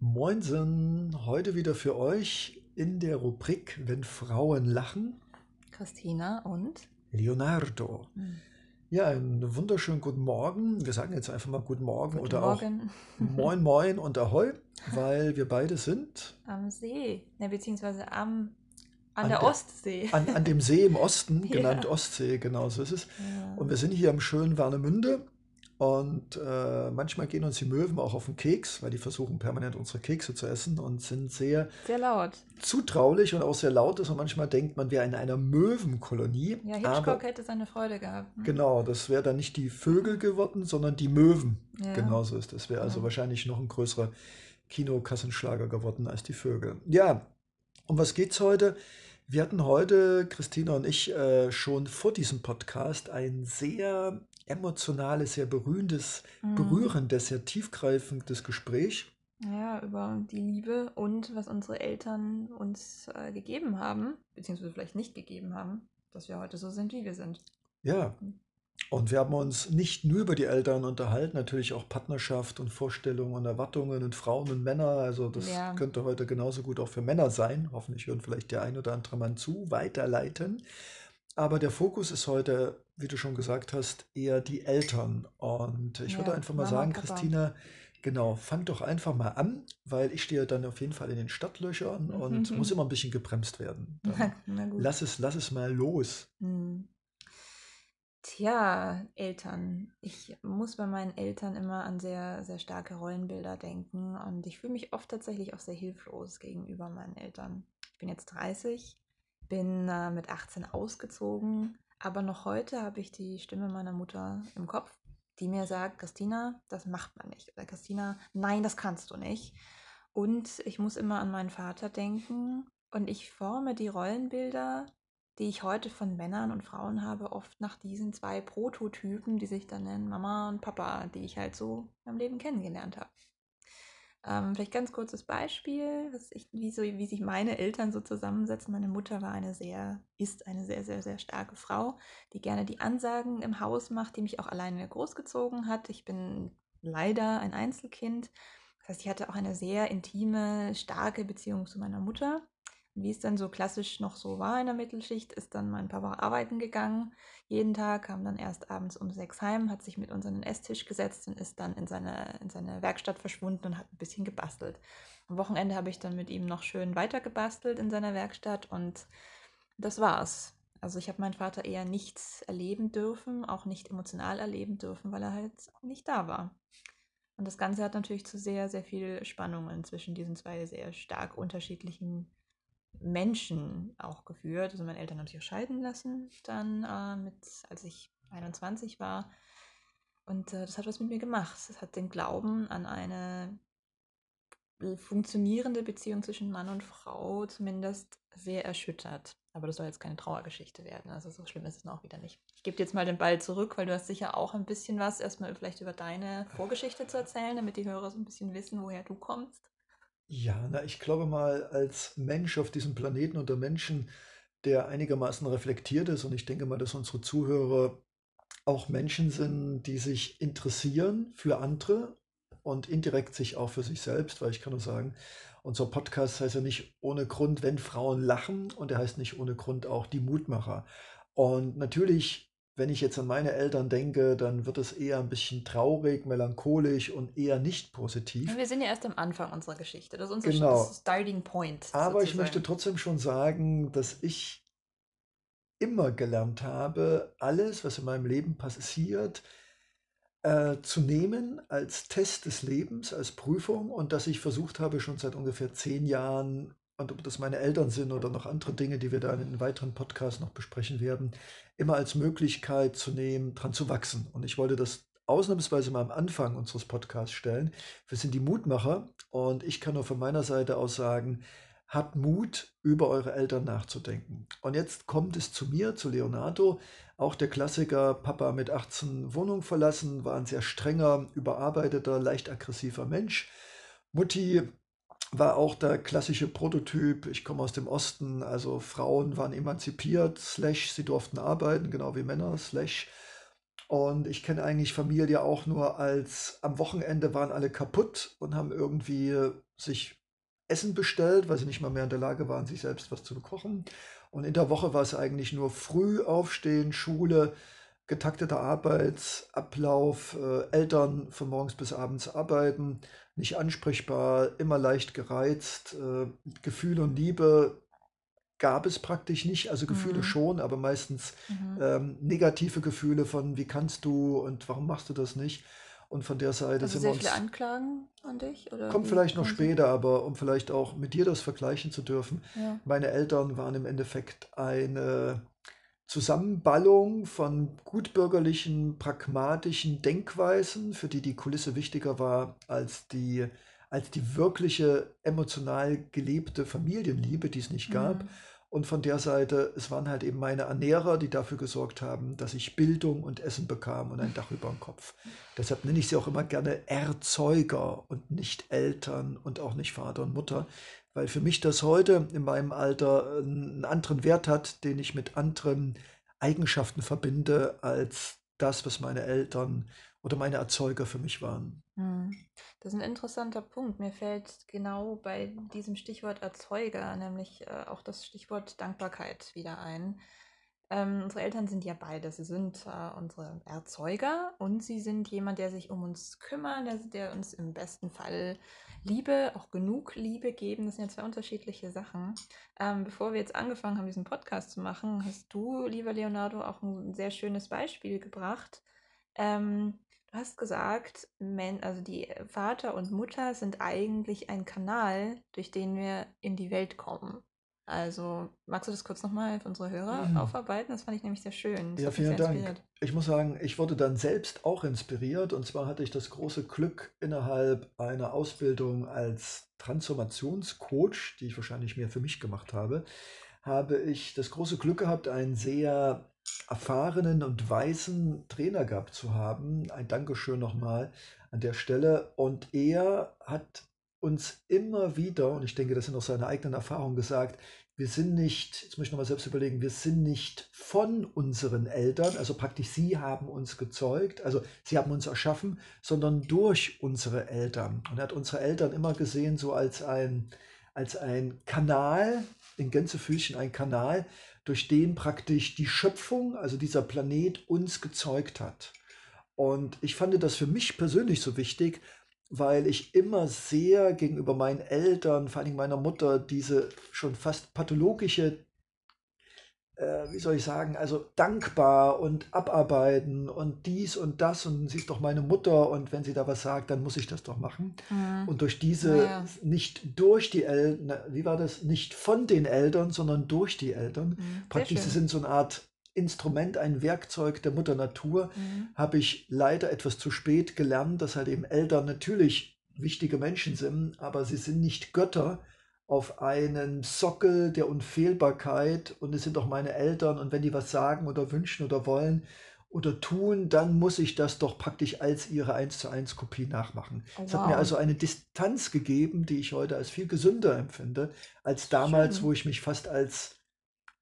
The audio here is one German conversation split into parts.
Moinsen, heute wieder für euch in der Rubrik Wenn Frauen lachen. Christina und Leonardo. Hm. Ja, einen wunderschönen guten Morgen. Wir sagen jetzt einfach mal Guten Morgen Guten oder Morgen auch Moin Moin und Ahoi, weil wir beide sind am See, ne, beziehungsweise am, an, An der, der- Ostsee. an, an dem See im Osten, Ja. genannt Ostsee, genau so ist es. Ja. Und wir sind hier im schönen Warnemünde und äh, manchmal gehen uns die Möwen auch auf den Keks, weil die versuchen permanent unsere Kekse zu essen und sind sehr Sehr laut. zutraulich und auch sehr laut ist und manchmal denkt man, wir in einer Möwenkolonie. Ja, aber Hitchcock hätte seine Freude gehabt. ne? genau, das wäre dann nicht die Vögel geworden, sondern die Möwen. Ja. Genauso ist es. Wäre also Ja. wahrscheinlich noch ein größerer Kinokassenschlager geworden als die Vögel. Ja, um was geht's heute? Wir hatten heute, Christina und ich, äh, schon vor diesem Podcast ein sehr emotionales, sehr berührendes, Mhm. berührendes, sehr tiefgreifendes Gespräch. Ja, über die Liebe und was unsere Eltern uns äh, gegeben haben, beziehungsweise vielleicht nicht gegeben haben, dass wir heute so sind, wie wir sind. Ja, und wir haben uns nicht nur über die Eltern unterhalten, natürlich auch Partnerschaft und Vorstellungen und Erwartungen und Frauen und Männer. Also das Ja. könnte heute genauso gut auch für Männer sein. Hoffentlich hören vielleicht der ein oder andere Mann zu, weiterleiten. Aber der Fokus ist heute, wie du schon gesagt hast, eher die Eltern. Und ich würde Ja, einfach mal Mama, sagen, Papa. Christina, genau, fang doch einfach mal an, weil ich stehe dann auf jeden Fall in den Stadtlöchern und muss immer ein bisschen gebremst werden. Dann Na gut. lass es, lass es mal los. Hm. Tja, Eltern. Ich muss bei meinen Eltern immer an sehr, sehr starke Rollenbilder denken und ich fühle mich oft tatsächlich auch sehr hilflos gegenüber meinen Eltern. Ich bin jetzt 30, bin äh, mit 18 ausgezogen, aber noch heute habe ich die Stimme meiner Mutter im Kopf, die mir sagt, Christina, das macht man nicht. Oder Christina, nein, das kannst du nicht. Und ich muss immer an meinen Vater denken und ich forme die Rollenbilder die ich heute von Männern und Frauen habe, oft nach diesen zwei Prototypen, die sich dann nennen Mama und Papa, die ich halt so im Leben kennengelernt habe. Ähm, vielleicht ganz kurzes Beispiel, ich, wie, so, wie sich meine Eltern so zusammensetzen. Meine Mutter war eine sehr, ist eine sehr, sehr, sehr starke Frau, die gerne die Ansagen im Haus macht, die mich auch alleine großgezogen hat. Ich bin leider ein Einzelkind. Das heißt, ich hatte auch eine sehr intime, starke Beziehung zu meiner Mutter. Wie es dann so klassisch noch so war in der Mittelschicht, ist dann mein Papa arbeiten gegangen. Jeden Tag kam dann erst abends um sechs heim, hat sich mit uns an den Esstisch gesetzt und ist dann in seine, in seine Werkstatt verschwunden und hat ein bisschen gebastelt. Am Wochenende habe ich dann mit ihm noch schön weiter gebastelt in seiner Werkstatt und das war's. Also ich habe meinen Vater eher nicht erleben dürfen, auch nicht emotional erleben dürfen, weil er halt nicht da war. Und das Ganze hat natürlich zu sehr, sehr viel Spannungen zwischen diesen zwei sehr stark unterschiedlichen Menschen auch geführt. Also meine Eltern haben sich auch scheiden lassen, dann äh, mit, als ich 21 war. Und äh, das hat was mit mir gemacht. Es hat den Glauben an eine funktionierende Beziehung zwischen Mann und Frau zumindest sehr erschüttert. Aber das soll jetzt keine Trauergeschichte werden. Also so schlimm ist es noch wieder nicht. Ich gebe dir jetzt mal den Ball zurück, weil du hast sicher auch ein bisschen was erstmal vielleicht über deine Vorgeschichte zu erzählen, damit die Hörer so ein bisschen wissen, woher du kommst. Ja, na, ich glaube mal, als Mensch auf diesem Planeten unter Menschen, der einigermaßen reflektiert ist, und ich denke mal, dass unsere Zuhörer auch Menschen sind, die sich interessieren für andere und indirekt sich auch für sich selbst, weil ich kann nur sagen, unser Podcast heißt ja nicht ohne Grund, wenn Frauen lachen, und er heißt nicht ohne Grund auch die Mutmacher. Und natürlich, wenn ich jetzt an meine Eltern denke, dann wird es eher ein bisschen traurig, melancholisch und eher nicht positiv. Wir sind ja erst am Anfang unserer Geschichte. Das ist unser Genau. Starting Point. Aber ich sozusagen. möchte trotzdem schon sagen, dass ich immer gelernt habe, alles, was in meinem Leben passiert, äh, zu nehmen als Test des Lebens, als Prüfung und dass ich versucht habe, schon seit ungefähr zehn Jahren, und ob das meine Eltern sind oder noch andere Dinge, die wir da in einem weiteren Podcast noch besprechen werden, immer als Möglichkeit zu nehmen, dran zu wachsen. Und ich wollte das ausnahmsweise mal am Anfang unseres Podcasts stellen. Wir sind die Mutmacher und ich kann nur von meiner Seite aus sagen, habt Mut, über eure Eltern nachzudenken. Und jetzt kommt es zu mir, zu Leonardo, auch der Klassiker, Papa mit 18 Wohnung verlassen, war ein sehr strenger, überarbeiteter, leicht aggressiver Mensch. Mutti war auch der klassische Prototyp, ich komme aus dem Osten, also Frauen waren emanzipiert, slash sie durften arbeiten, genau wie Männer, slash. Und ich kenne eigentlich Familie auch nur als am Wochenende waren alle kaputt und haben irgendwie sich Essen bestellt, weil sie nicht mal mehr in der Lage waren, sich selbst was zu kochen. Und in der Woche war es eigentlich nur früh aufstehen, Schule, getakteter Arbeitsablauf, äh, Eltern von morgens bis abends arbeiten, nicht ansprechbar, immer leicht gereizt, äh, Gefühl und Liebe gab es praktisch nicht, also Gefühle Mhm. schon, aber meistens Mhm. ähm, negative Gefühle von wie kannst du und warum machst du das nicht? Und von der Seite Also sind wir sehr viele uns, Anklagen an dich? Oder kommt vielleicht noch später, aber um vielleicht auch mit dir das vergleichen zu dürfen, Ja. meine Eltern waren im Endeffekt eine Zusammenballung von gutbürgerlichen, pragmatischen Denkweisen, für die die Kulisse wichtiger war als die, als die wirkliche emotional gelebte Familienliebe, die es nicht gab. Mhm. Und von der Seite, es waren halt eben meine Ernährer, die dafür gesorgt haben, dass ich Bildung und Essen bekam und ein Dach über dem Kopf. Deshalb nenne ich sie auch immer gerne Erzeuger und nicht Eltern und auch nicht Vater und Mutter, weil für mich das heute in meinem Alter einen anderen Wert hat, den ich mit anderen Eigenschaften verbinde, als das, was meine Eltern oder meine Erzeuger für mich waren. Hm. Das ist ein interessanter Punkt. Mir fällt genau bei diesem Stichwort Erzeuger, nämlich äh, auch das Stichwort Dankbarkeit wieder ein. Ähm, unsere Eltern sind ja beide. Sie sind äh, unsere Erzeuger und sie sind jemand, der sich um uns kümmert, der, der uns im besten Fall Liebe, auch genug Liebe geben. Das sind ja zwei unterschiedliche Sachen. Ähm, bevor wir jetzt angefangen haben, diesen Podcast zu machen, hast du, lieber Leonardo, auch ein sehr schönes Beispiel gebracht. Ähm, du hast gesagt, Men also die Vater und Mutter sind eigentlich ein Kanal, durch den wir in die Welt kommen. Also, magst du das kurz nochmal für unsere Hörer aufarbeiten? Das fand ich nämlich sehr schön. Das Ja, vielen Dank. inspiriert. Ich muss sagen, ich wurde dann selbst auch inspiriert. Und zwar hatte ich das große Glück, innerhalb einer Ausbildung als Transformationscoach, die ich wahrscheinlich mehr für mich gemacht habe, habe ich das große Glück gehabt, einen sehr erfahrenen und weisen Trainer gehabt zu haben. Ein Dankeschön nochmal an der Stelle. Und er hat uns immer wieder, und ich denke, das sind auch seine eigenen Erfahrungen gesagt, wir sind nicht, jetzt muss ich nochmal selbst überlegen, wir sind nicht von unseren Eltern, also praktisch sie haben uns gezeugt, also sie haben uns erschaffen, sondern durch unsere Eltern. Und er hat unsere Eltern immer gesehen so als ein, als ein Kanal, in Gänsefüßchen ein Kanal, durch den praktisch die Schöpfung, also dieser Planet uns gezeugt hat. Und ich fand das für mich persönlich so wichtig, weil ich immer sehr gegenüber meinen Eltern, vor allem meiner Mutter, diese schon fast pathologische, äh, wie soll ich sagen, also dankbar und abarbeiten und dies und das und sie ist doch meine Mutter und wenn sie da was sagt, dann muss ich das doch machen. Mhm. Und durch diese, Naja. nicht durch die Eltern, wie war das, nicht von den Eltern, sondern durch die Eltern, Mhm. Praktisch sie sind so eine Art Instrument, ein Werkzeug der Mutter Natur, Mhm. habe ich leider etwas zu spät gelernt, dass halt eben Eltern natürlich wichtige Menschen sind, aber sie sind nicht Götter auf einen Sockel der Unfehlbarkeit und es sind auch meine Eltern und wenn die was sagen oder wünschen oder wollen oder tun, dann muss ich das doch praktisch als ihre 1 zu 1 Kopie nachmachen. Oh, Es hat mir wow. also eine Distanz gegeben, die ich heute als viel gesünder empfinde, als damals, Schön. wo ich mich fast als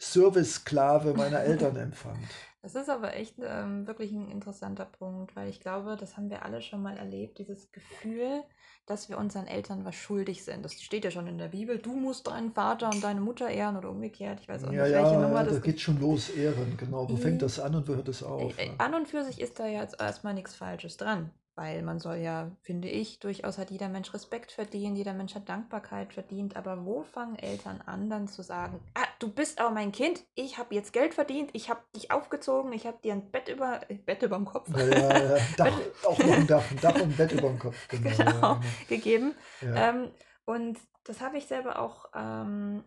Service-Sklave meiner Eltern empfand. Das ist aber echt ähm, wirklich ein interessanter Punkt, weil ich glaube, das haben wir alle schon mal erlebt, dieses Gefühl, dass wir unseren Eltern was schuldig sind. Das steht ja schon in der Bibel. Du musst deinen Vater und deine Mutter ehren oder umgekehrt. Ich weiß auch Ja, nicht, welche ja, Nummer da das geht schon los, Ehren, genau. Wo fängt Mhm. das an und wo hört es auf? Ja. An und für sich ist da jetzt erstmal nichts Falsches dran, weil man soll ja, finde ich, durchaus hat jeder Mensch Respekt verdient, jeder Mensch hat Dankbarkeit verdient, aber wo fangen Eltern an, dann zu sagen, ah, du bist aber mein Kind, ich habe jetzt Geld verdient, ich habe dich aufgezogen, ich habe dir ein Bett über, äh, Bett über dem Kopf Ja, ja, ja. Dach, auch noch ein Dach, ein Dach und ein Bett über dem Kopf. Genau. ja, genau, gegeben. genau. Ja. Ähm, und das habe ich selber auch ähm,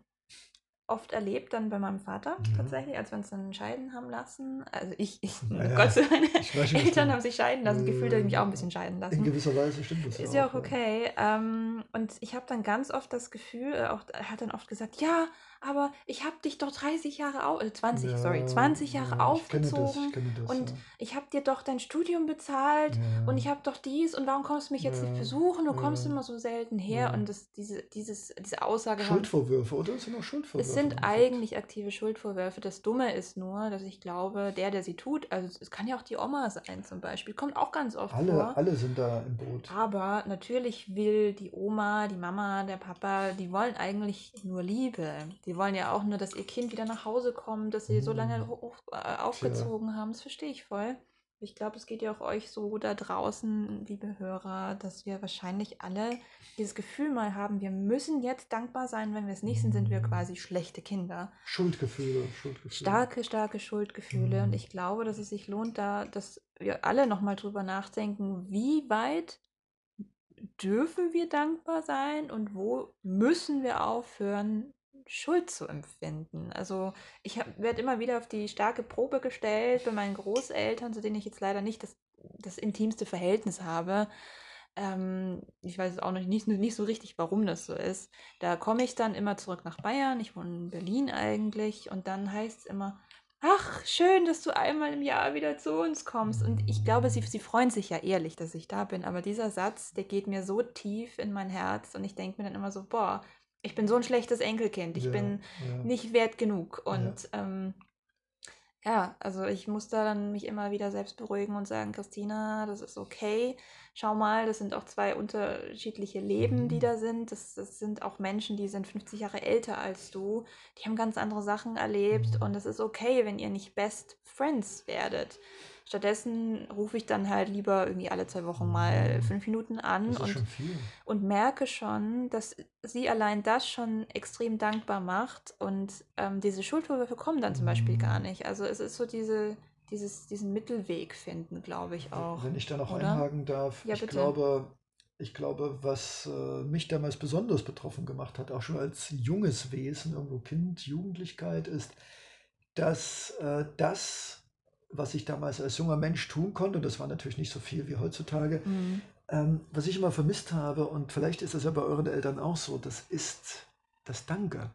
oft erlebt, dann bei meinem Vater Mhm. tatsächlich, als wir uns dann scheiden haben lassen. Also ich, ich Ja, ja. Gott sei Dank, meine Eltern haben sich scheiden lassen. Gefühlt habe ich mich auch ein Äh, bisschen scheiden In lassen. gewisser Weise stimmt das Ist ja auch ja. okay. Ähm, und ich habe dann ganz oft das Gefühl, äh, auch, er hat dann oft gesagt, ja, aber ich habe dich doch 30 Jahre, au äh, 20, sorry, Ja, 20 Jahre ja, ich kenne das, ich aufgezogen das, und ja. ich habe dir doch dein Studium bezahlt und ich habe doch dies und warum kommst du mich jetzt nicht besuchen? Du kommst immer so selten her und das, diese, dieses, diese Aussage haben, Schuldvorwürfe, oder? Es sind auch es Schuldvorwürfe sind im Endeffekt. eigentlich aktive Schuldvorwürfe. Das Dumme ist nur, dass ich glaube, der, der sie tut, also es kann ja auch die Oma sein zum Beispiel, kommt auch ganz oft Alle, vor. alle sind da im Boot. Aber natürlich will die Oma, die Mama, der Papa, die wollen eigentlich nur Liebe. Die wollen ja auch nur, dass ihr Kind wieder nach Hause kommt, dass sie so lange Hm, hoch, äh, aufgezogen haben. Das verstehe ich voll. Ich glaube, es geht ja auch euch so da draußen, liebe Hörer, dass wir wahrscheinlich alle dieses Gefühl mal haben, wir müssen jetzt dankbar sein. Wenn wir es nicht sind, sind wir quasi schlechte Kinder. Schuldgefühle, Schuldgefühle. Starke, starke Schuldgefühle. Und Hm. ich glaube, dass es sich lohnt, da, dass wir alle nochmal drüber nachdenken, wie weit dürfen wir dankbar sein und wo müssen wir aufhören, Schuld zu empfinden? Also ich werde immer wieder auf die starke Probe gestellt bei meinen Großeltern, zu denen ich jetzt leider nicht das, das intimste Verhältnis habe. Ähm, ich weiß auch noch nicht, nicht so richtig, warum das so ist. Da komme ich dann immer zurück nach Bayern. Ich wohne in Berlin eigentlich. Und dann heißt es immer, ach, schön, dass du einmal im Jahr wieder zu uns kommst. Und ich glaube, sie, sie freuen sich ja ehrlich, dass ich da bin. Aber dieser Satz, der geht mir so tief in mein Herz. Und ich denke mir dann immer so, boah, ich bin so ein schlechtes Enkelkind. Ich Ja, bin ja, nicht wert genug. ja. Und ähm, ja, also ich muss da dann mich immer wieder selbst beruhigen und sagen, Christina, das ist okay. Schau mal, das sind auch zwei unterschiedliche Leben, die Mhm. da sind. Das, das sind auch Menschen, die sind 50 Jahre älter als du. Die haben ganz andere Sachen erlebt Mhm. und es ist okay, wenn ihr nicht Best Friends werdet. Stattdessen rufe ich dann halt lieber irgendwie alle zwei Wochen mal fünf Minuten an und und merke schon, dass sie allein das schon extrem dankbar macht und ähm, diese Schuldvorwürfe kommen dann zum Beispiel gar Mhm. nicht. Also es ist so diese, dieses, diesen Mittelweg finden, glaube ich auch, Wenn ich da noch oder? einhaken darf, Ja, ich bitte. glaube, ich glaube, was äh, mich damals besonders betroffen gemacht hat, auch schon als junges Wesen, irgendwo Kind, Jugendlichkeit, ist, dass äh, das, was ich damals als junger Mensch tun konnte, und das war natürlich nicht so viel wie heutzutage, Mhm. ähm, was ich immer vermisst habe, und vielleicht ist das ja bei euren Eltern auch so, das ist das Danke.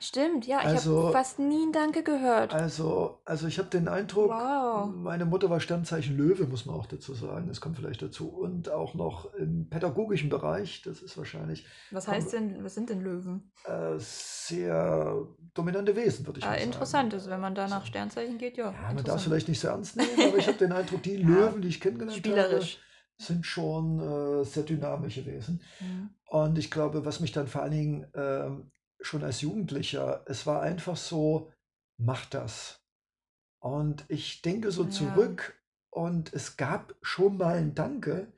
Stimmt, ja, ich habe Also, fast nie ein Danke gehört. also, also ich habe den Eindruck, Wow. meine Mutter war Sternzeichen Löwe, muss man auch dazu sagen. Das kommt vielleicht dazu. Und auch noch im pädagogischen Bereich, das ist wahrscheinlich, Was kommen heißt denn, was sind denn Löwen? äh, sehr dominante Wesen, würde ich Ah, mal sagen. interessant ist, wenn man da So. nach Sternzeichen geht, ja, Ja, man darf es interessant. vielleicht nicht so ernst nehmen, aber ich habe den Eindruck, die Ja, Löwen, die ich kennengelernt habe, spielerisch. sind schon äh, sehr dynamische Wesen. Mhm. Und ich glaube, was mich dann vor allen Dingen ähm, schon als Jugendlicher, es war einfach so, mach das. Und ich denke so Ja. zurück und es gab schon mal ein Danke,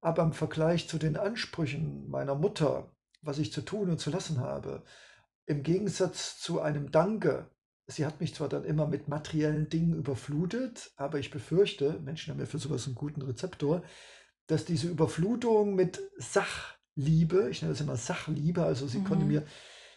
aber im Vergleich zu den Ansprüchen meiner Mutter, was ich zu tun und zu lassen habe, im Gegensatz zu einem Danke, sie hat mich zwar dann immer mit materiellen Dingen überflutet, aber ich befürchte, Menschen haben ja für sowas einen guten Rezeptor, dass diese Überflutung mit Sachliebe, ich nenne das immer Sachliebe, also sie konnte Mhm. mir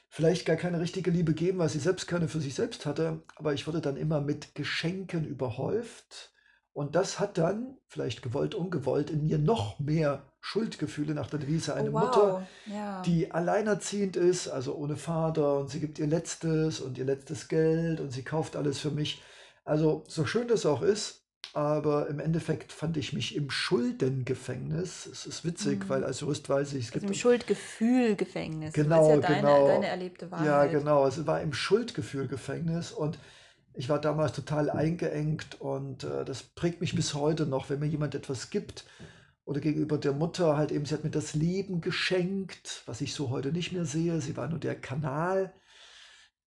vielleicht gar keine richtige Liebe geben, weil sie selbst keine für sich selbst hatte, aber ich wurde dann immer mit Geschenken überhäuft. Und das hat dann, vielleicht gewollt, ungewollt, in mir noch mehr Schuldgefühle nach der Devise. Oh, Eine Mutter, wow. Ja. die alleinerziehend ist, also ohne Vater, und sie gibt ihr Letztes und ihr letztes Geld und sie kauft alles für mich. Also, so schön das auch ist, aber im Endeffekt fand ich mich im Schuldengefängnis. Es ist witzig, weil Mhm. als Jurist weiß ich, es Also gibt im Schuldgefühlgefängnis. Das ist Genau, ja deine, genau. deine erlebte Ja, Wahrheit. genau. Es war im Schuldgefühlgefängnis und ich war damals total eingeengt und äh, das prägt mich bis heute noch, wenn mir jemand etwas gibt oder gegenüber der Mutter halt eben, sie hat mir das Leben geschenkt, was ich so heute nicht mehr sehe. Sie war nur der Kanal.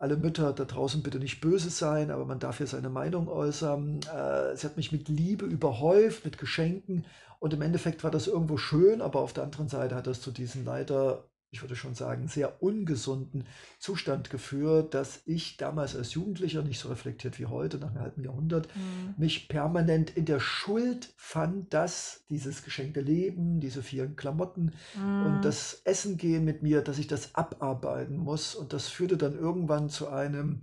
Alle Mütter da draußen bitte nicht böse sein, aber man darf ja seine Meinung äußern. Äh, sie hat mich mit Liebe überhäuft, mit Geschenken und im Endeffekt war das irgendwo schön, aber auf der anderen Seite hat das zu diesen leider, ich würde schon sagen, sehr ungesunden Zustand geführt, dass ich damals als Jugendlicher, nicht so reflektiert wie heute, nach einem halben Jahrhundert, Mhm. mich permanent in der Schuld fand, dass dieses geschenkte Leben, diese vielen Klamotten und Mhm. das Essen gehen mit mir, dass ich das abarbeiten muss. Und das führte dann irgendwann zu einem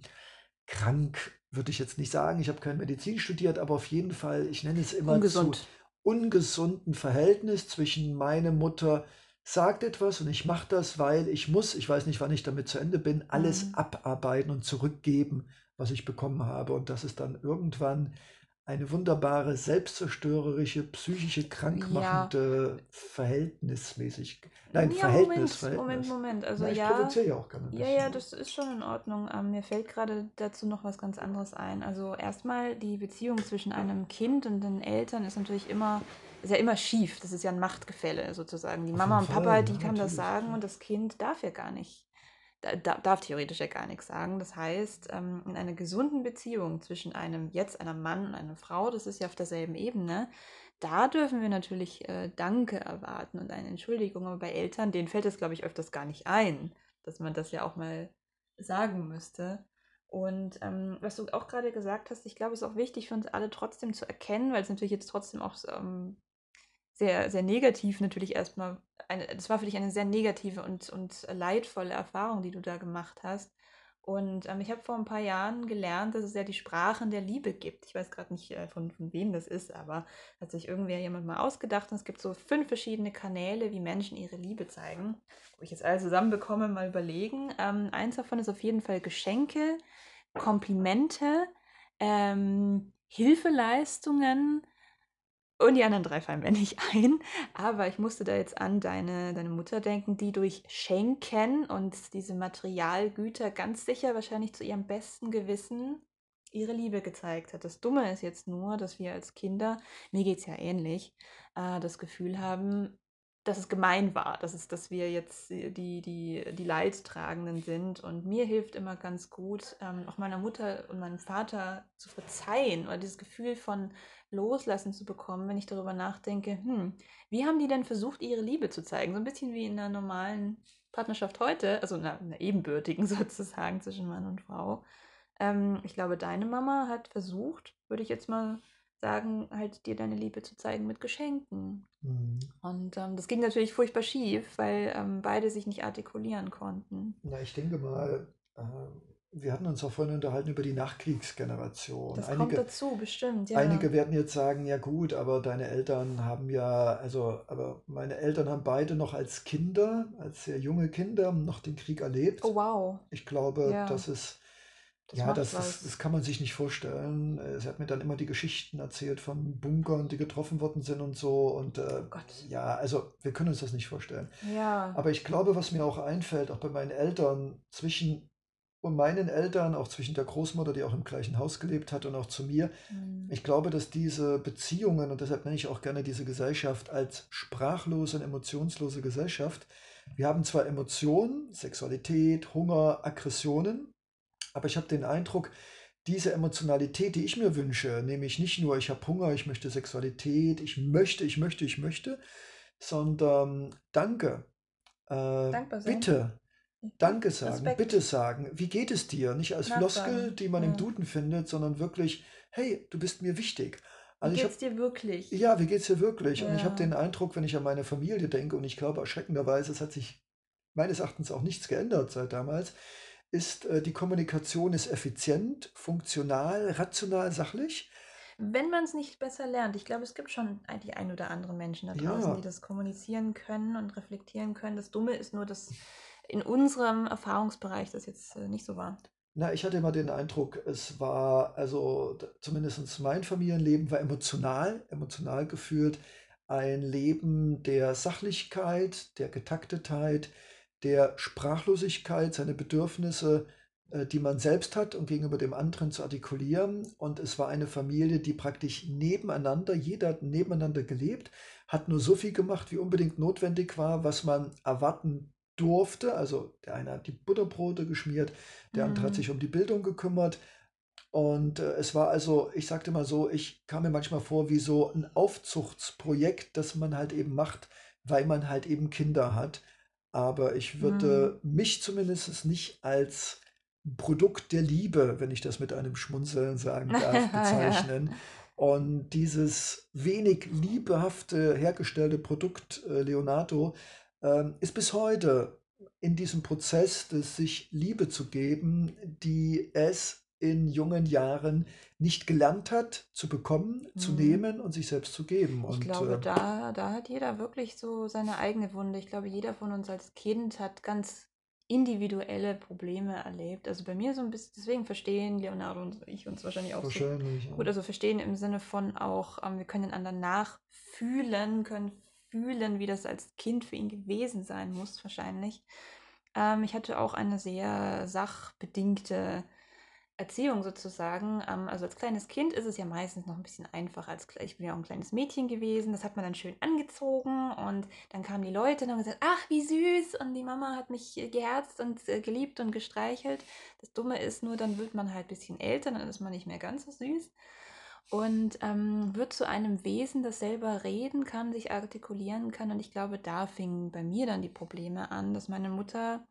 krank, würde ich jetzt nicht sagen. Ich habe keine Medizin studiert, aber auf jeden Fall, ich nenne es immer zu Ungesund. ungesunden Verhältnis zwischen meine Mutter sagt etwas und ich mache das, weil ich muss, ich weiß nicht, wann ich damit zu Ende bin, alles Mhm. abarbeiten und zurückgeben, was ich bekommen habe. Und das ist dann irgendwann eine wunderbare, selbstzerstörerische, psychische, Ja. krankmachende Verhältnismäßig. Nein, Ja, Verhältnis, Moment, Moment, Verhältnis. Moment. Also Na, ich ja, provoziere ja auch gerne ja, ja, das ist schon in Ordnung. Ähm, mir fällt gerade dazu noch was ganz anderes ein. Also erstmal die Beziehung zwischen einem Kind und den Eltern ist natürlich immer, ist ja immer schief. Das ist ja ein Machtgefälle sozusagen. Die Mama und Papa, Fall, die ja, kann das sagen und das Kind darf ja gar nicht. Da, da, darf theoretisch ja gar nichts sagen. Das heißt, ähm, in einer gesunden Beziehung zwischen einem jetzt einer Mann und einer Frau, das ist ja auf derselben Ebene, da dürfen wir natürlich äh, Danke erwarten und eine Entschuldigung. Aber bei Eltern, denen fällt es, glaube ich, öfters gar nicht ein, dass man das ja auch mal sagen müsste. Und ähm, was du auch gerade gesagt hast, ich glaube, es ist auch wichtig für uns alle trotzdem zu erkennen, weil es natürlich jetzt trotzdem auch ähm, sehr, sehr negativ natürlich erstmal, eine, das war für dich eine sehr negative und, und leidvolle Erfahrung, die du da gemacht hast. Und ähm, ich habe vor ein paar Jahren gelernt, dass es ja die Sprachen der Liebe gibt. Ich weiß gerade nicht, äh, von, von wem das ist, aber hat sich irgendwer jemand mal ausgedacht. Und es gibt so fünf verschiedene Kanäle, wie Menschen ihre Liebe zeigen. Ob ich jetzt alle zusammen bekomme, mal überlegen. Ähm, eins davon ist auf jeden Fall Geschenke, Komplimente, ähm, Hilfeleistungen und die anderen drei fallen mir nicht ein. Aber ich musste da jetzt an deine, deine Mutter denken, die durch Schenken und diese Materialgüter ganz sicher wahrscheinlich zu ihrem besten Gewissen ihre Liebe gezeigt hat. Das Dumme ist jetzt nur, dass wir als Kinder, mir geht es ja ähnlich, äh, das Gefühl haben, dass es gemein war, dass, es, dass wir jetzt die, die, die Leidtragenden sind. Und mir hilft immer ganz gut, ähm, auch meiner Mutter und meinem Vater zu verzeihen oder dieses Gefühl von Loslassen zu bekommen, wenn ich darüber nachdenke, hm, wie haben die denn versucht, ihre Liebe zu zeigen? So ein bisschen wie in einer normalen Partnerschaft heute, also einer, einer ebenbürtigen sozusagen zwischen Mann und Frau. Ähm, ich glaube, deine Mama hat versucht, würde ich jetzt mal sagen, halt dir deine Liebe zu zeigen mit Geschenken. Mhm. Und ähm, das ging natürlich furchtbar schief, weil ähm, beide sich nicht artikulieren konnten. Na, ich denke mal, äh, wir hatten uns auch vorhin unterhalten über die Nachkriegsgeneration. Das kommt Einige, dazu, bestimmt, ja. einige werden jetzt sagen, ja gut, aber deine Eltern haben ja, also, aber meine Eltern haben beide noch als Kinder, als sehr junge Kinder, noch den Krieg erlebt. Oh wow, Ich glaube, ja, das ist, das ja, das ist, das kann man sich nicht vorstellen. Sie hat mir dann immer die Geschichten erzählt von Bunkern, die getroffen worden sind und so. Und äh, Oh Gott. ja, also wir können uns das nicht vorstellen. Ja. Aber ich glaube, was mir auch einfällt, auch bei meinen Eltern, zwischen und meinen Eltern, auch zwischen der Großmutter, die auch im gleichen Haus gelebt hat, und auch zu mir, Hm. ich glaube, dass diese Beziehungen, und deshalb nenne ich auch gerne diese Gesellschaft als sprachlose und emotionslose Gesellschaft, wir haben zwar Emotionen, Sexualität, Hunger, Aggressionen, aber ich habe den Eindruck, diese Emotionalität, die ich mir wünsche, nämlich nicht nur, ich habe Hunger, ich möchte Sexualität, ich möchte, ich möchte, ich möchte, sondern danke, äh, Dankbar sein. bitte, Mhm. Danke sagen, bitte Respekt. sagen, wie geht es dir? Nicht als Floskel, Nachfragen. die man im Ja. Duden findet, sondern wirklich, hey, du bist mir wichtig. Wie Also ich geht's habe, dir wirklich? ja, wie geht's dir wirklich? Und ich habe Ja. den Eindruck, wenn ich an meine Familie denke, und ich glaube erschreckenderweise, es hat sich meines Erachtens auch nichts geändert seit damals, ist äh, die Kommunikation ist effizient, funktional, rational, sachlich. Wenn man es nicht besser lernt, ich glaube, es gibt schon die ein oder anderen Menschen da draußen, die Ja, das kommunizieren können und reflektieren können. Das Dumme ist nur, dass in unserem Erfahrungsbereich das jetzt äh, nicht so war. na, ich hatte immer den Eindruck, es war, also zumindest mein Familienleben war emotional, emotional geführt. Ein Leben der Sachlichkeit, der Getaktetheit, der Sprachlosigkeit, seine Bedürfnisse, äh, die man selbst hat und gegenüber dem anderen zu artikulieren. Und es war eine Familie, die praktisch nebeneinander, jeder hat nebeneinander gelebt, hat nur so viel gemacht, wie unbedingt notwendig war, was man erwarten durfte. Also der eine hat die Butterbrote geschmiert, der andere hat Hm. sich um die Bildung gekümmert. Und äh, es war also, ich sagte mal so, ich kam mir manchmal vor wie so ein Aufzuchtsprojekt, das man halt eben macht, weil man halt eben Kinder hat. Aber ich Hm. würde mich zumindest nicht als Produkt der Liebe, wenn ich das mit einem Schmunzeln sagen darf, Ja. bezeichnen. Und dieses wenig liebehafte hergestellte Produkt äh, Leonardo ähm, ist bis heute in diesem Prozess des sich Liebe zu geben, die es in jungen Jahren nicht gelernt hat, zu bekommen, zu Mhm. nehmen und sich selbst zu geben. Ich Und glaube, äh, da, da hat jeder wirklich so seine eigene Wunde. Ich glaube, jeder von uns als Kind hat ganz individuelle Probleme erlebt. Also bei mir so ein bisschen, deswegen verstehen Leonardo und ich uns wahrscheinlich auch so wahrscheinlich. Ja. gut. Also verstehen im Sinne von auch, ähm, wir können den anderen nachfühlen, können fühlen, wie das als Kind für ihn gewesen sein muss, wahrscheinlich. Ähm, ich hatte auch eine sehr sachbedingte Erziehung sozusagen. Ähm, also als kleines Kind ist es ja meistens noch ein bisschen einfacher. Als, ich bin ja auch ein kleines Mädchen gewesen. Das hat man dann schön angezogen und dann kamen die Leute und haben gesagt, ach, wie süß. Und die Mama hat mich geherzt und äh, geliebt und gestreichelt. Das Dumme ist nur, dann wird man halt ein bisschen älter, dann ist man nicht mehr ganz so süß. Und ähm, wird zu einem Wesen, das selber reden kann, sich artikulieren kann. Und ich glaube, da fingen bei mir dann die Probleme an, dass meine Mutter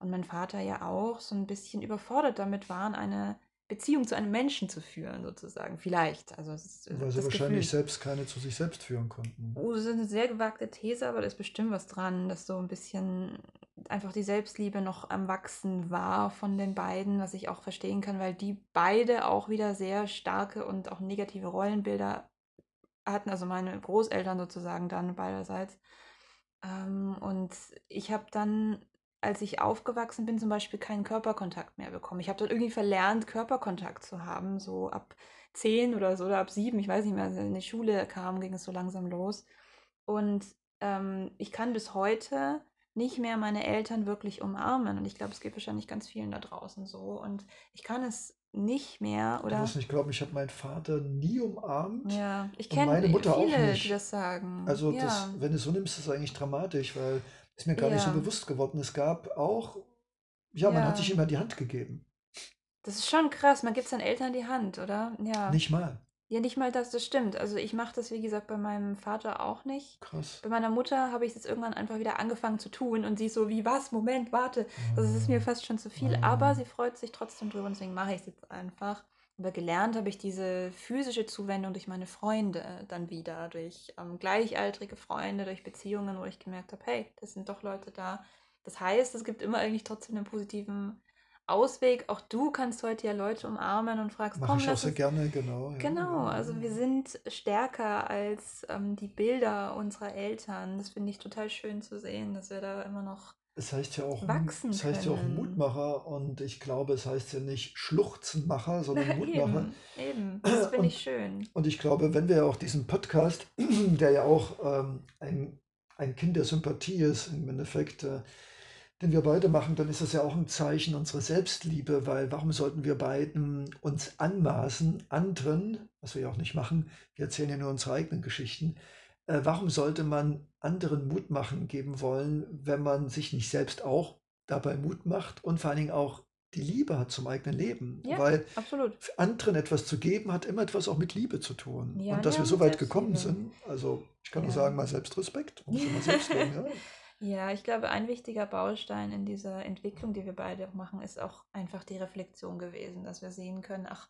und mein Vater ja auch so ein bisschen überfordert damit waren, eine Beziehung zu einem Menschen zu führen, sozusagen. Vielleicht. Also es ist äh, Weil sie wahrscheinlich Gefühl. selbst keine zu sich selbst führen konnten. Oh, das ist eine sehr gewagte These, aber da ist bestimmt was dran, dass so ein bisschen einfach die Selbstliebe noch am Wachsen war von den beiden, was ich auch verstehen kann, weil die beide auch wieder sehr starke und auch negative Rollenbilder hatten, also meine Großeltern sozusagen dann beiderseits. Ähm, und ich habe dann, als ich aufgewachsen bin, zum Beispiel keinen Körperkontakt mehr bekommen. Ich habe dann irgendwie verlernt, Körperkontakt zu haben, so ab zehn oder so oder ab sieben, ich weiß nicht mehr, als ich in die Schule kam, ging es so langsam los. Und ähm, ich kann bis heute nicht mehr meine Eltern wirklich umarmen. Und ich glaube, es geht wahrscheinlich ganz vielen da draußen so. Und ich kann es nicht mehr, Du oder? nicht glauben, ich habe meinen Vater nie umarmt Ja, ich kenne meine Mutter auch viele, die nicht. das sagen. Also das, Ja, wenn du es so nimmst, ist es eigentlich dramatisch, weil ist mir gar nicht so ja, bewusst geworden. Es gab auch, ja, man hat sich ja. immer die Hand gegeben. Das ist schon krass. Man gibt seinen Eltern die Hand, oder? Ja. Nicht mal. Ja, nicht mal das, das stimmt. Also ich mache das, wie gesagt, bei meinem Vater auch nicht. Krass. Bei meiner Mutter habe ich es jetzt irgendwann einfach wieder angefangen zu tun und sie ist so wie, was? Moment, warte. Das ist mir fast schon zu viel, aber sie freut sich trotzdem drüber und deswegen mache ich es jetzt einfach. Aber gelernt habe ich diese physische Zuwendung durch meine Freunde dann wieder, durch ähm, gleichaltrige Freunde, durch Beziehungen, wo ich gemerkt habe, hey, das sind doch Leute da. Das heißt, es gibt immer eigentlich trotzdem einen positiven Ausweg. Auch du kannst heute ja Leute umarmen und fragst, Mache komm, ich auch sehr gerne, genau. Ja, Genau, also wir sind stärker als ähm, die Bilder unserer Eltern. Das finde ich total schön zu sehen, dass wir da immer noch Es heißt ja auch, wachsen es heißt ja auch können. Mutmacher und ich glaube, es heißt ja nicht Schluchzenmacher, sondern Mutmacher. Eben, eben. Das finde ich schön. und ich glaube, wenn wir auch diesen Podcast, der ja auch ähm, ein, ein Kind der Sympathie ist, im Endeffekt, äh, den wir beide machen, dann ist das ja auch ein Zeichen unserer Selbstliebe, weil warum sollten wir beiden uns anmaßen, anderen, was wir ja auch nicht machen, wir erzählen ja nur unsere eigenen Geschichten, äh, warum sollte man anderen Mut machen geben wollen, wenn man sich nicht selbst auch dabei Mut macht und vor allen Dingen auch die Liebe hat zum eigenen Leben? Ja, Weil absolut. anderen etwas zu geben, hat immer etwas auch mit Liebe zu tun. Ja, Und dass ja, wir so weit gekommen sind, also ich kann nur sagen, mal Selbstrespekt und mal Selbstliebe, ja. Ja, ich glaube, ein wichtiger Baustein in dieser Entwicklung, die wir beide auch machen, ist auch einfach die Reflexion gewesen, dass wir sehen können, ach,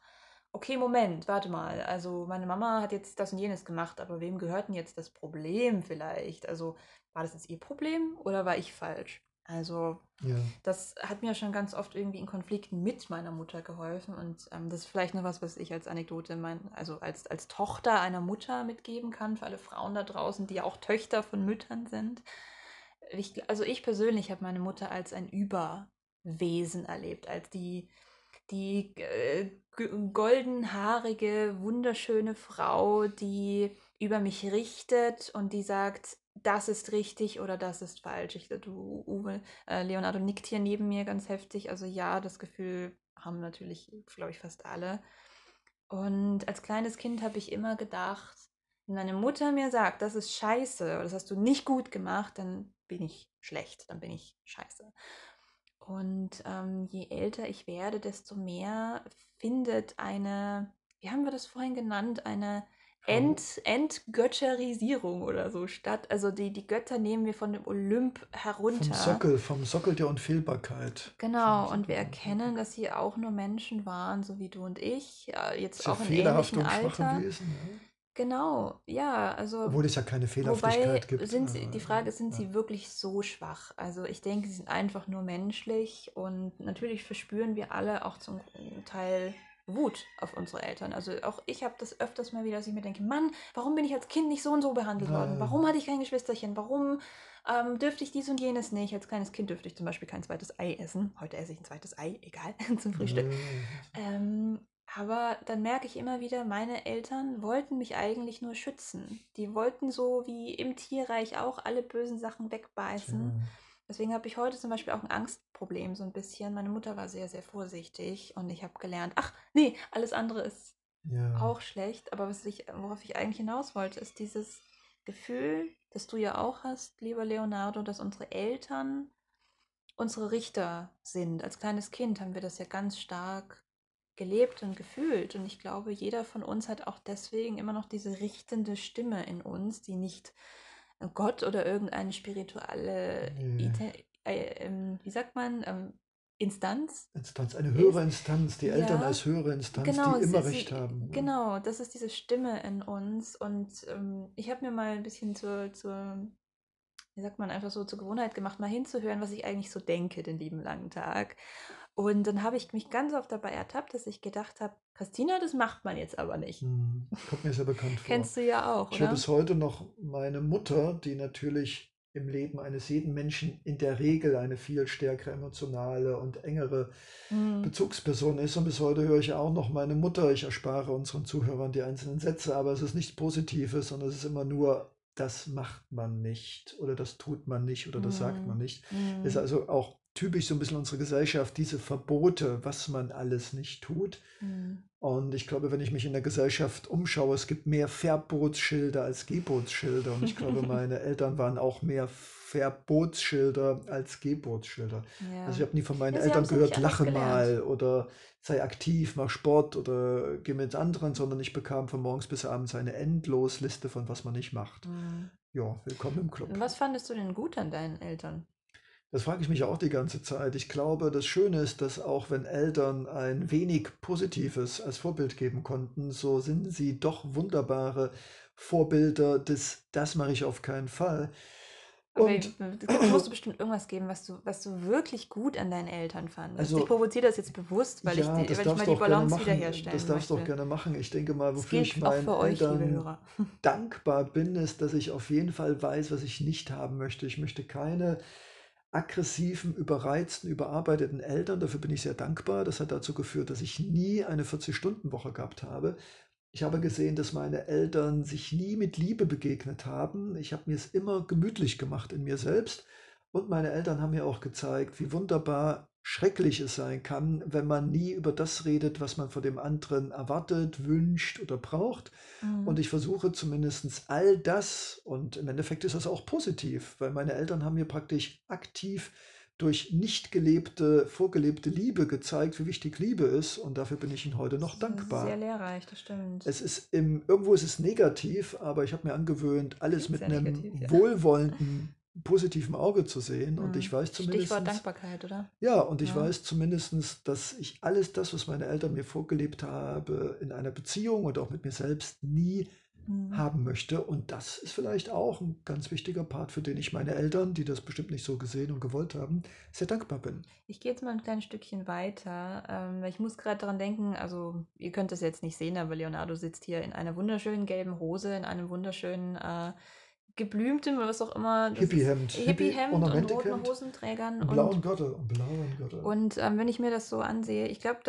okay, Moment, warte mal, also meine Mama hat jetzt das und jenes gemacht, aber wem gehört denn jetzt das Problem vielleicht? Also war das jetzt ihr Problem oder war ich falsch? Also Ja. das hat mir schon ganz oft irgendwie in Konflikten mit meiner Mutter geholfen und ähm, das ist vielleicht noch was, was ich als Anekdote, mein, also als, als Tochter einer Mutter mitgeben kann, für alle Frauen da draußen, die ja auch Töchter von Müttern sind. Ich, also ich persönlich habe meine Mutter als ein Überwesen erlebt, als die, die äh, goldenhaarige, wunderschöne Frau, die über mich richtet und die sagt, das ist richtig oder das ist falsch. Ich, du, Uwe, äh, Leonardo nickt hier neben mir ganz heftig. Also ja, das Gefühl haben natürlich, glaube ich, fast alle. Und als kleines Kind habe ich immer gedacht, wenn meine Mutter mir sagt, das ist scheiße oder das hast du nicht gut gemacht, dann bin ich schlecht, dann bin ich scheiße. Und ähm, je älter ich werde, desto mehr findet eine, wie haben wir das vorhin genannt, eine Schau. Ent, Entgötterisierung oder so statt. Also die, die Götter nehmen wir von dem Olymp Vom herunter. Sockel, vom Sockel der Unfehlbarkeit. Genau, Vom und wir erkennen, dass sie auch nur Menschen waren, so wie du und ich, äh, jetzt Sehr auch in schwache Alter. Wesen, ja. Genau, ja, also Obwohl es ja keine wobei Fehlerhaftigkeit gibt. sind sie, die Frage ist, sind Äh, ja. sie wirklich so schwach? Also ich denke, sie sind einfach nur menschlich und natürlich verspüren wir alle auch zum Teil Wut auf unsere Eltern. Also auch ich habe das öfters mal wieder, dass ich mir denke, Mann, warum bin ich als Kind nicht so und so behandelt worden? Warum hatte ich kein Geschwisterchen? Warum ähm, dürfte ich dies und jenes nicht? Als kleines Kind dürfte ich zum Beispiel kein zweites Ei essen. Heute esse ich ein zweites Ei, egal, zum Frühstück. Äh, Ähm, aber dann merke ich immer wieder, meine Eltern wollten mich eigentlich nur schützen. Die wollten so wie im Tierreich auch alle bösen Sachen wegbeißen. Tja. Deswegen habe ich heute zum Beispiel auch ein Angstproblem so ein bisschen. Meine Mutter war sehr, sehr vorsichtig und ich habe gelernt, ach nee, alles andere ist Ja. auch schlecht. Aber was ich, worauf ich eigentlich hinaus wollte, ist dieses Gefühl, das du ja auch hast, lieber Leonardo, dass unsere Eltern unsere Richter sind. Als kleines Kind haben wir das ja ganz stark gelebt und gefühlt. Und ich glaube, jeder von uns hat auch deswegen immer noch diese richtende Stimme in uns, die nicht Gott oder irgendeine spirituelle. Ite- äh, ähm, wie sagt man, ähm, Instanz Instanz, eine ist. höhere Instanz, die Eltern Ja, als höhere Instanz, genau, die immer sie, recht haben. genau, das ist diese Stimme in uns. Und ähm, ich habe mir mal ein bisschen zur, zur, wie sagt man, einfach so zur Gewohnheit gemacht, mal hinzuhören, was ich eigentlich so denke den lieben langen Tag. Und dann habe ich mich ganz oft dabei ertappt, dass ich gedacht habe, Christina, das macht man jetzt aber nicht. Hm, Kommt mir sehr bekannt vor. Kennst du ja auch, Ich höre oder? bis heute noch meine Mutter, die natürlich im Leben eines jeden Menschen in der Regel eine viel stärkere emotionale und engere Hm. Bezugsperson ist. Und bis heute höre ich auch noch meine Mutter. Ich erspare unseren Zuhörern die einzelnen Sätze, aber es ist nichts Positives, sondern es ist immer nur, das macht man nicht oder das tut man nicht oder das sagt man Hm. nicht. Ist Hm. also auch typisch so ein bisschen unsere Gesellschaft, diese Verbote, was man alles nicht tut. Hm. Und ich glaube, wenn ich mich in der Gesellschaft umschaue, es gibt mehr Verbotsschilder als Gebotsschilder. Und ich glaube, meine Eltern waren auch mehr Verbotsschilder als Gebotsschilder. Also ich Ja. habe nie von meinen Ja, Eltern ja gehört, lache gelernt. mal oder sei aktiv, mach Sport oder geh mit anderen, sondern ich bekam von morgens bis abends eine Endlosliste von was man nicht macht. Hm. Ja, willkommen im Club. Was fandest du denn gut an deinen Eltern? Das frage ich mich auch die ganze Zeit. Ich glaube, das Schöne ist, dass auch wenn Eltern ein wenig Positives als Vorbild geben konnten, so sind sie doch wunderbare Vorbilder des Das mache ich auf keinen Fall. Aber Und es musst du bestimmt irgendwas geben, was du, was du wirklich gut an deinen Eltern fandest. Ich also, provoziere das jetzt bewusst, weil ich, ja, die, das weil ich mal die Balance wiederherstellen Das darfst du möchte. gerne machen. Ich denke mal, wofür ich meinen für euch, Eltern dankbar bin, ist, dass ich auf jeden Fall weiß, was ich nicht haben möchte. Ich möchte keine aggressiven, überreizten, überarbeiteten Eltern. Dafür bin ich sehr dankbar. Das hat dazu geführt, dass ich nie eine 40-Stunden-Woche gehabt habe. Ich habe gesehen, dass meine Eltern sich nie mit Liebe begegnet haben. Ich habe mir es immer gemütlich gemacht in mir selbst. Und meine Eltern haben mir auch gezeigt, wie wunderbar schrecklich es sein kann, wenn man nie über das redet, was man von dem anderen erwartet, wünscht oder braucht. Und Mhm. ich versuche zumindest all das, und im Endeffekt ist das auch positiv, weil meine Eltern haben mir praktisch aktiv durch nicht gelebte, vorgelebte Liebe gezeigt, wie wichtig Liebe ist. Und dafür bin ich ihnen heute noch Sehr dankbar. lehrreich, das stimmt. Es ist im, irgendwo ist es negativ, aber ich habe mir angewöhnt, alles Klingt mit sehr einem negativ, wohlwollenden, positiven Auge zu sehen. Und ich Mhm. weiß Stichwort zumindest, Dankbarkeit, oder? ja, und ich Ja. weiß zumindest, dass ich alles das, was meine Eltern mir vorgelebt habe, in einer Beziehung und auch mit mir selbst nie Mhm. haben möchte. Und das ist vielleicht auch ein ganz wichtiger Part, für den ich meine Eltern, die das bestimmt nicht so gesehen und gewollt haben, sehr dankbar bin. Ich gehe jetzt mal ein kleines Stückchen weiter. Ähm, ich muss gerade daran denken, also ihr könnt das jetzt nicht sehen, aber Leonardo sitzt hier in einer wunderschönen gelben Hose, in einem wunderschönen äh, geblümtem oder was auch immer. Hippie-Hemd, Hippie-Hemd und roten Hippie-Ornamentik-Hemd, Hosenträgern und blauen Gürtel, einen blauen Gürtel. Und ähm, wenn ich mir das so ansehe, ich glaube,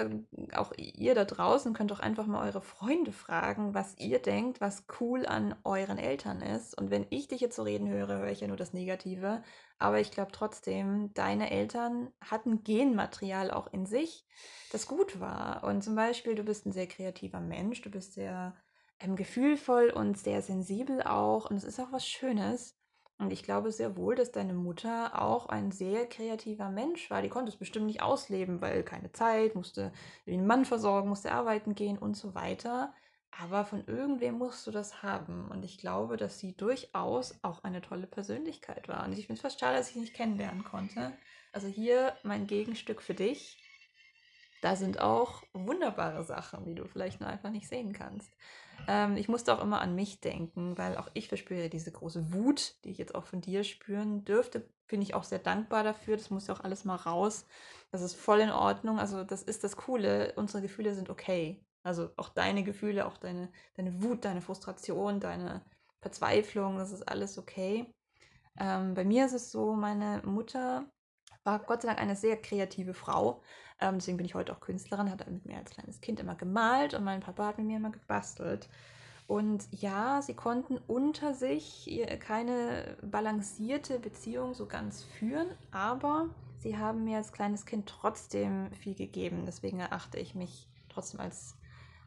auch ihr da draußen könnt doch einfach mal eure Freunde fragen, was ihr denkt, was cool an euren Eltern ist. Und wenn ich dich jetzt so reden höre, höre ich ja nur das Negative. Aber ich glaube trotzdem, deine Eltern hatten Genmaterial auch in sich, das gut war. Und zum Beispiel, du bist ein sehr kreativer Mensch, du bist sehr ähm, gefühlvoll und sehr sensibel auch. Und es ist auch was Schönes. Und ich glaube sehr wohl, dass deine Mutter auch ein sehr kreativer Mensch war. Die konnte es bestimmt nicht ausleben, weil keine Zeit, musste den Mann versorgen, musste arbeiten gehen und so weiter. Aber von irgendwem musst du das haben. Und ich glaube, dass sie durchaus auch eine tolle Persönlichkeit war. Und ich finde es fast schade, dass ich sie nicht kennenlernen konnte. Also hier mein Gegenstück für dich. Da sind auch wunderbare Sachen, die du vielleicht nur einfach nicht sehen kannst. Ähm, ich musste auch immer an mich denken, weil auch ich verspüre diese große Wut, die ich jetzt auch von dir spüren dürfte. Bin ich auch sehr dankbar dafür. Das muss ja auch alles mal raus. Das ist voll in Ordnung. Also das ist das Coole. Unsere Gefühle sind okay. Also auch deine Gefühle, auch deine, deine Wut, deine Frustration, deine Verzweiflung, das ist alles okay. Ähm, bei mir ist es so, meine Mutter war Gott sei Dank eine sehr kreative Frau. Ähm, deswegen bin ich heute auch Künstlerin, hat mit mir als kleines Kind immer gemalt und mein Papa hat mit mir immer gebastelt. Und ja, sie konnten unter sich keine balancierte Beziehung so ganz führen, aber sie haben mir als kleines Kind trotzdem viel gegeben. Deswegen erachte ich mich trotzdem als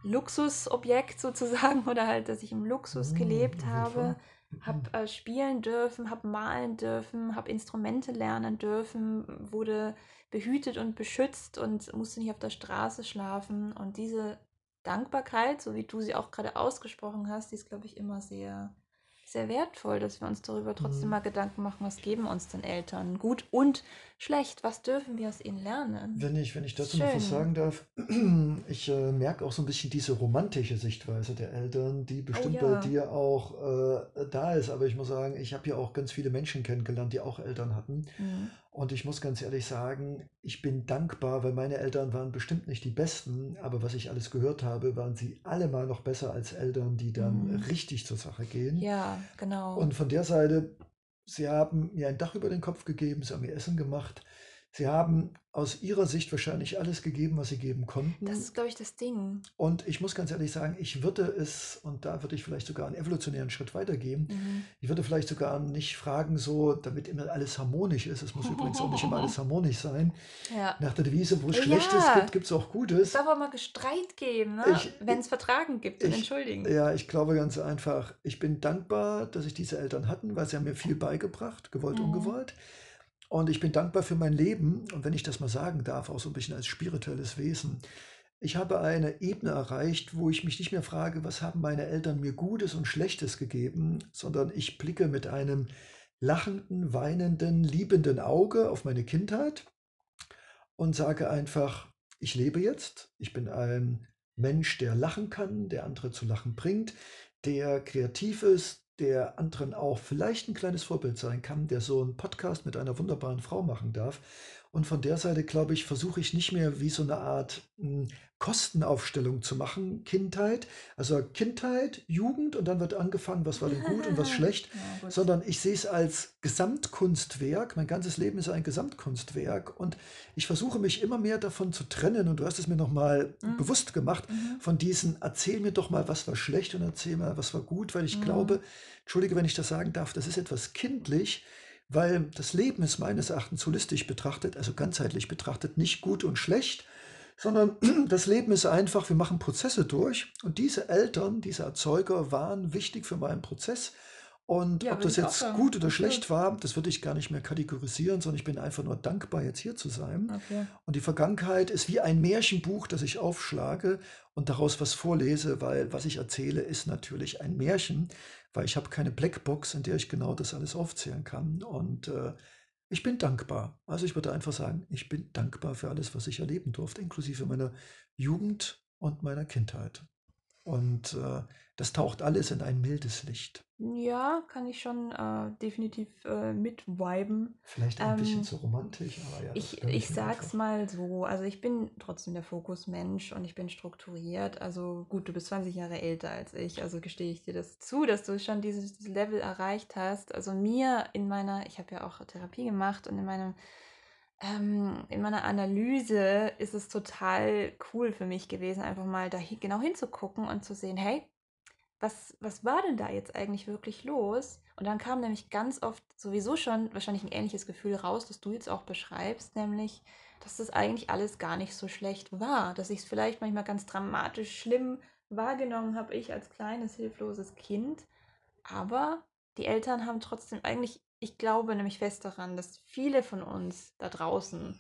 Luxusobjekt sozusagen oder halt, dass ich im Luxus mhm, gelebt habe habe äh, spielen dürfen, habe malen dürfen, habe Instrumente lernen dürfen, wurde behütet und beschützt und musste nicht auf der Straße schlafen. Und diese Dankbarkeit, so wie du sie auch gerade ausgesprochen hast, die ist, glaube ich, immer sehr sehr wertvoll, dass wir uns darüber trotzdem mhm. mal Gedanken machen, was geben uns den Eltern gut und schlecht, was dürfen wir aus ihnen lernen. Wenn ich, wenn ich dazu Schön. noch was sagen darf, ich äh, merke auch so ein bisschen diese romantische Sichtweise der Eltern, die bestimmt oh, ja. bei dir auch äh, da ist. Aber ich muss sagen, ich habe ja auch ganz viele Menschen kennengelernt, die auch Eltern hatten. Mhm. Und ich muss ganz ehrlich sagen, ich bin dankbar, weil meine Eltern waren bestimmt nicht die besten, aber was ich alles gehört habe, waren sie alle mal noch besser als Eltern, die dann mhm. richtig zur Sache gehen. Ja, genau. Und von der Seite, sie haben mir ein Dach über den Kopf gegeben, sie haben mir Essen gemacht, sie haben aus ihrer Sicht wahrscheinlich alles gegeben, was sie geben konnten. Das ist, glaube ich, das Ding. Und ich muss ganz ehrlich sagen, ich würde es, und da würde ich vielleicht sogar einen evolutionären Schritt weitergehen, mhm. ich würde vielleicht sogar nicht fragen, so, damit immer alles harmonisch ist. Es muss übrigens auch nicht immer alles harmonisch sein. Ja. Nach der Devise, wo es ja. Schlechtes gibt, gibt es auch Gutes. Es darf auch mal Gestreit geben, ne? wenn es Vertragen gibt ich, entschuldigen. Ja, ich glaube ganz einfach, ich bin dankbar, dass ich diese Eltern hatten, weil sie haben mir viel beigebracht, gewollt, mhm. ungewollt. Und ich bin dankbar für mein Leben und wenn ich das mal sagen darf, auch so ein bisschen als spirituelles Wesen. Ich habe eine Ebene erreicht, wo ich mich nicht mehr frage, was haben meine Eltern mir Gutes und Schlechtes gegeben, sondern ich blicke mit einem lachenden, weinenden, liebenden Auge auf meine Kindheit und sage einfach, ich lebe jetzt, ich bin ein Mensch, der lachen kann, der andere zu lachen bringt, der kreativ ist, der anderen auch vielleicht ein kleines Vorbild sein kann, der so einen Podcast mit einer wunderbaren Frau machen darf. Und von der Seite, glaube ich, versuche ich nicht mehr wie so eine Art hm, Kostenaufstellung zu machen, Kindheit, also Kindheit, Jugend und dann wird angefangen, was war denn gut und was schlecht, ja, sondern ich sehe es als Gesamtkunstwerk. Mein ganzes Leben ist ein Gesamtkunstwerk und ich versuche mich immer mehr davon zu trennen und du hast es mir nochmal mhm. bewusst gemacht, mhm. von diesen, erzähl mir doch mal, was war schlecht und erzähl mal, was war gut, weil ich mhm. glaube, entschuldige, wenn ich das sagen darf, das ist etwas kindlich, weil das Leben ist meines Erachtens holistisch betrachtet, also ganzheitlich betrachtet, nicht gut und schlecht, sondern das Leben ist einfach, wir machen Prozesse durch und diese Eltern, diese Erzeuger waren wichtig für meinen Prozess. Und ja, ob das jetzt gut oder schlecht war, das würde ich gar nicht mehr kategorisieren, sondern ich bin einfach nur dankbar, jetzt hier zu sein. Okay. Und die Vergangenheit ist wie ein Märchenbuch, das ich aufschlage und daraus was vorlese, weil was ich erzähle, ist natürlich ein Märchen weil ich habe keine Blackbox, in der ich genau das alles aufzählen kann. Und äh, ich bin dankbar. Also ich würde einfach sagen, ich bin dankbar für alles, was ich erleben durfte, inklusive meiner Jugend und meiner Kindheit. Und äh, das taucht alles in ein mildes Licht. Ja, kann ich schon äh, definitiv äh, mitviben. Vielleicht ein ähm, bisschen zu romantisch, aber ja. Ich, ich sag's einfach. mal so, also ich bin trotzdem der Fokusmensch und ich bin strukturiert. Also gut, du bist 20 Jahre älter als ich, also gestehe ich dir das zu, dass du schon dieses Level erreicht hast. Also mir in meiner, ich habe ja auch Therapie gemacht und in meinem ähm, in meiner Analyse ist es total cool für mich gewesen, einfach mal da genau hinzugucken und zu sehen, hey, was, was war denn da jetzt eigentlich wirklich los? Und dann kam nämlich ganz oft sowieso schon wahrscheinlich ein ähnliches Gefühl raus, das du jetzt auch beschreibst, nämlich, dass das eigentlich alles gar nicht so schlecht war, dass ich es vielleicht manchmal ganz dramatisch schlimm wahrgenommen habe, ich als kleines, hilfloses Kind. Aber die Eltern haben trotzdem eigentlich, ich glaube nämlich fest daran, dass viele von uns da draußen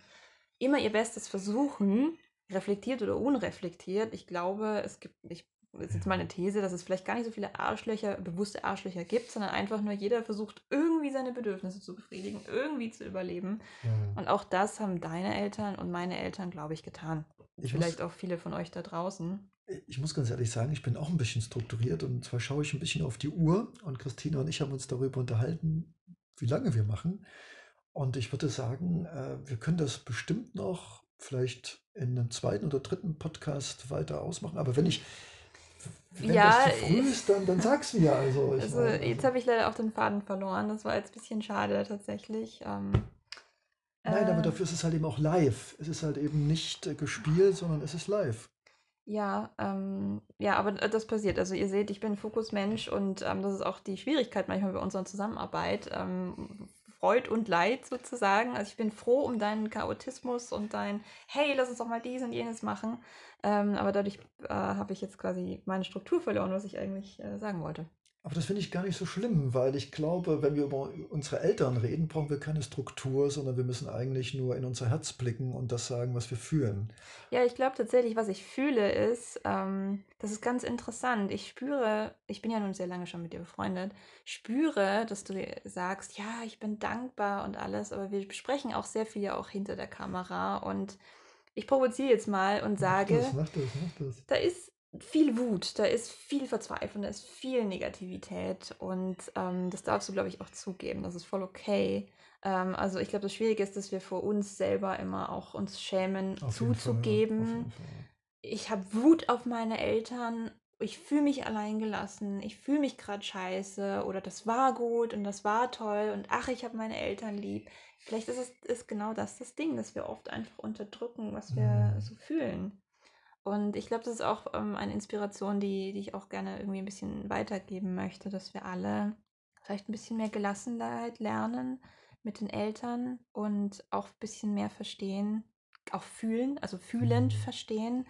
immer ihr Bestes versuchen, reflektiert oder unreflektiert. Ich glaube, es gibt, ich das ist jetzt mal eine These, dass es vielleicht gar nicht so viele Arschlöcher, bewusste Arschlöcher gibt, sondern einfach nur jeder versucht, irgendwie seine Bedürfnisse zu befriedigen, irgendwie zu überleben. Mhm. Und auch das haben deine Eltern und meine Eltern, glaube ich, getan. Ich vielleicht muss, auch viele von euch da draußen. ich muss ganz ehrlich sagen, ich bin auch ein bisschen strukturiert und zwar schaue ich ein bisschen auf die Uhr und Christina und ich haben uns darüber unterhalten, wie lange wir machen. Und ich würde sagen, äh, wir können das bestimmt noch vielleicht in einem zweiten oder dritten Podcast weiter ausmachen. Aber wenn ich, wenn das Ja, zu früh ist, dann, dann sag's mir. Also also meine, jetzt also. habe ich leider auch den Faden verloren. Das war jetzt ein bisschen schade tatsächlich. Ähm, Nein, aber äh, dafür ist es halt eben auch live. Es ist halt eben nicht äh, gespielt, sondern es ist live. Ja, ähm, ja, aber äh, das passiert. Also ihr seht, ich bin Fokusmensch und ähm, das ist auch die Schwierigkeit manchmal bei unserer Zusammenarbeit. Ähm, Freud und Leid sozusagen. Also ich bin froh um deinen Chaotismus und dein, hey, lass uns doch mal dies und jenes machen. Ähm, aber dadurch äh, habe ich jetzt quasi meine Struktur verloren, was ich eigentlich äh, sagen wollte. Aber das finde ich gar nicht so schlimm, weil ich glaube, wenn wir über unsere Eltern reden, brauchen wir keine Struktur, sondern wir müssen eigentlich nur in unser Herz blicken und das sagen, was wir fühlen. Ja, ich glaube tatsächlich, was ich fühle, ist, ähm, das ist ganz interessant. Ich spüre, ich bin ja nun sehr lange schon mit dir befreundet, spüre, dass du sagst, ja, ich bin dankbar und alles, aber wir besprechen auch sehr viel ja auch hinter der Kamera und ich provoziere jetzt mal und Mach das, sage, mach das, mach das. da ist viel Wut, da ist viel Verzweiflung, da ist viel Negativität und ähm, das darfst du, glaube ich, auch zugeben. Das ist voll okay. Ähm, also ich glaube, das Schwierige ist, dass wir vor uns selber immer auch uns schämen, Auf jeden Fall, ja, zuzugeben, ich habe Wut auf meine Eltern, ich fühle mich alleingelassen, ich fühle mich gerade scheiße oder das war gut und das war toll und ach, ich habe meine Eltern lieb. Vielleicht ist es ist genau das das Ding, dass wir oft einfach unterdrücken, was wir Hm. so fühlen. Und ich glaube, das ist auch ähm, eine Inspiration, die, die ich auch gerne irgendwie ein bisschen weitergeben möchte, dass wir alle vielleicht ein bisschen mehr Gelassenheit lernen mit den Eltern und auch ein bisschen mehr verstehen, auch fühlen, also fühlend Hm. verstehen.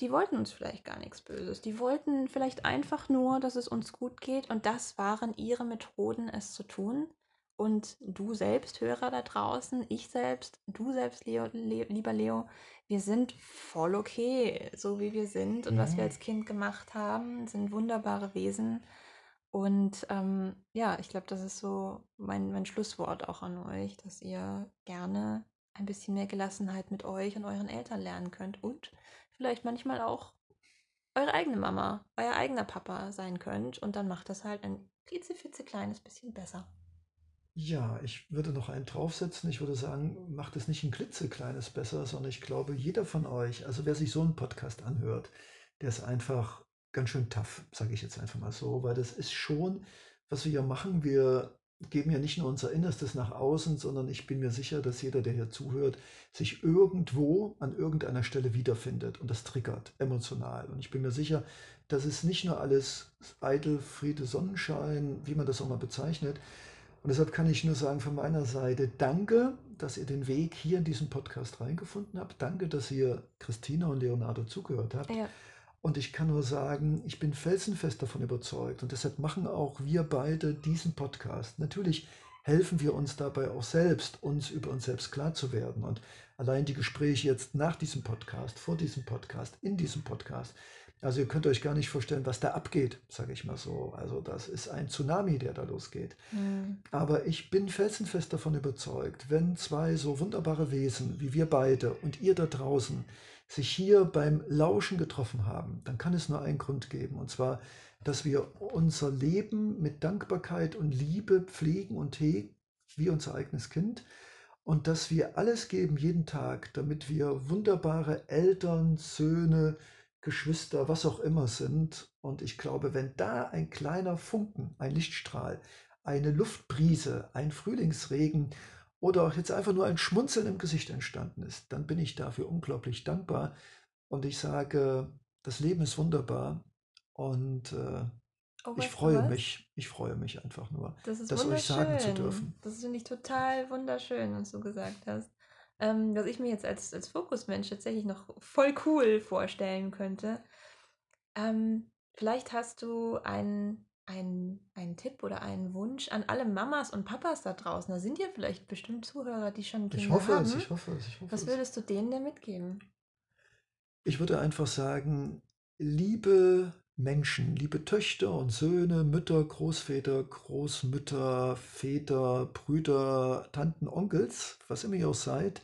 Die wollten uns vielleicht gar nichts Böses. Die wollten vielleicht einfach nur, dass es uns gut geht und das waren ihre Methoden, es zu tun. Und du selbst, Hörer da draußen, ich selbst, du selbst, Leo, Le lieber Leo, wir sind voll okay, so wie wir sind. Und was wir Ja, als Kind gemacht haben, sind wunderbare Wesen. Und ähm, ja, ich glaube, das ist so mein, mein Schlusswort auch an euch, dass ihr gerne ein bisschen mehr Gelassenheit mit euch und euren Eltern lernen könnt und vielleicht manchmal auch eure eigene Mama, euer eigener Papa sein könnt. Und dann macht das halt ein klitzekleines bisschen besser. Ja, ich würde noch einen draufsetzen. Ich würde sagen, macht es nicht ein klitzekleines besser, sondern ich glaube, jeder von euch, also wer sich so einen Podcast anhört, der ist einfach ganz schön tough, sage ich jetzt einfach mal so, weil das ist schon, was wir hier machen. Wir geben ja nicht nur unser Innerstes nach außen, sondern ich bin mir sicher, dass jeder, der hier zuhört, sich irgendwo an irgendeiner Stelle wiederfindet und das triggert emotional. Und ich bin mir sicher, das ist nicht nur alles eitel, Friede, Sonnenschein, wie man das auch mal bezeichnet, und deshalb kann ich nur sagen von meiner Seite, danke, dass ihr den Weg hier in diesen Podcast reingefunden habt. Danke, dass ihr Christina und Leonardo zugehört habt. Ja, Und ich kann nur sagen, ich bin felsenfest davon überzeugt. Und deshalb machen auch wir beide diesen Podcast. Natürlich helfen wir uns dabei auch selbst, uns über uns selbst klar zu werden. Und allein die Gespräche jetzt nach diesem Podcast, vor diesem Podcast, in diesem Podcast. Also ihr könnt euch gar nicht vorstellen, was da abgeht, sage ich mal so. Also das ist ein Tsunami, der da losgeht. hm, Aber ich bin felsenfest davon überzeugt, wenn zwei so wunderbare Wesen wie wir beide und ihr da draußen sich hier beim Lauschen getroffen haben, dann kann es nur einen Grund geben. Und zwar, dass wir unser Leben mit Dankbarkeit und Liebe pflegen und hegen, wie unser eigenes Kind. Und dass wir alles geben jeden Tag, damit wir wunderbare Eltern, Söhne, Geschwister, was auch immer sind. Und ich glaube, wenn da ein kleiner Funken, ein Lichtstrahl, eine Luftbrise, ein Frühlingsregen oder auch jetzt einfach nur ein Schmunzeln im Gesicht entstanden ist, dann bin ich dafür unglaublich dankbar. Und ich sage, das Leben ist wunderbar und äh, Oh, ich freue was? mich, ich freue mich einfach nur, Das ist das euch sagen zu dürfen. Das finde ich total wunderschön, was du gesagt hast. Ähm, was ich mir jetzt als, als Fokusmensch tatsächlich noch voll cool vorstellen könnte. Ähm, vielleicht hast du einen, einen, einen Tipp oder einen Wunsch an alle Mamas und Papas da draußen. Da sind ja vielleicht bestimmt Zuhörer, die schon Ich Kinder hoffe es, haben. ich hoffe es, ich hoffe Was es. würdest du denen denn mitgeben? Ich würde einfach sagen, liebe Menschen, liebe Töchter und Söhne, Mütter, Großväter, Großmütter, Väter, Brüder, Tanten, Onkels, was immer ihr auch seid,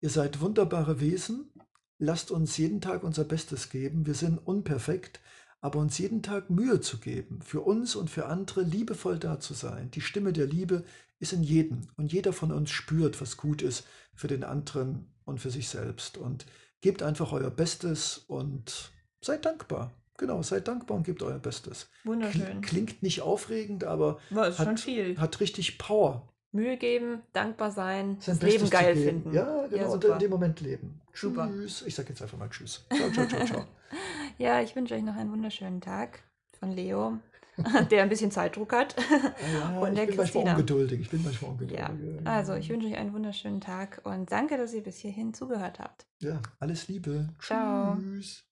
ihr seid wunderbare Wesen. lasst uns jeden Tag unser Bestes geben. Wir sind unperfekt, aber uns jeden Tag Mühe zu geben, für uns und für andere liebevoll da zu sein. Die Stimme der Liebe ist in jedem und jeder von uns spürt, was gut ist für den anderen und für sich selbst. Und gebt einfach euer Bestes und seid dankbar. Genau, seid dankbar und gebt euer Bestes. Wunderschön. Klingt nicht aufregend, aber War ist schon hat, viel. hat richtig Power. Mühe geben, dankbar sein, Sein das Leben Bestes geil geben. finden. Ja, genau, und super. in dem Moment leben. Super. Tschüss. Ich sag jetzt einfach mal Tschüss. Ciao, ciao, ciao, ciao. Ja, ich wünsche euch noch einen wunderschönen Tag von Leo, der ein bisschen Zeitdruck hat. Ja, Und ich der bin manchmal Christina. ungeduldig. Ich bin manchmal ungeduldig. Ja, Ja, also ich wünsche euch einen wunderschönen Tag und danke, dass ihr bis hierhin zugehört habt. Ja, alles Liebe. Ciao. Tschüss.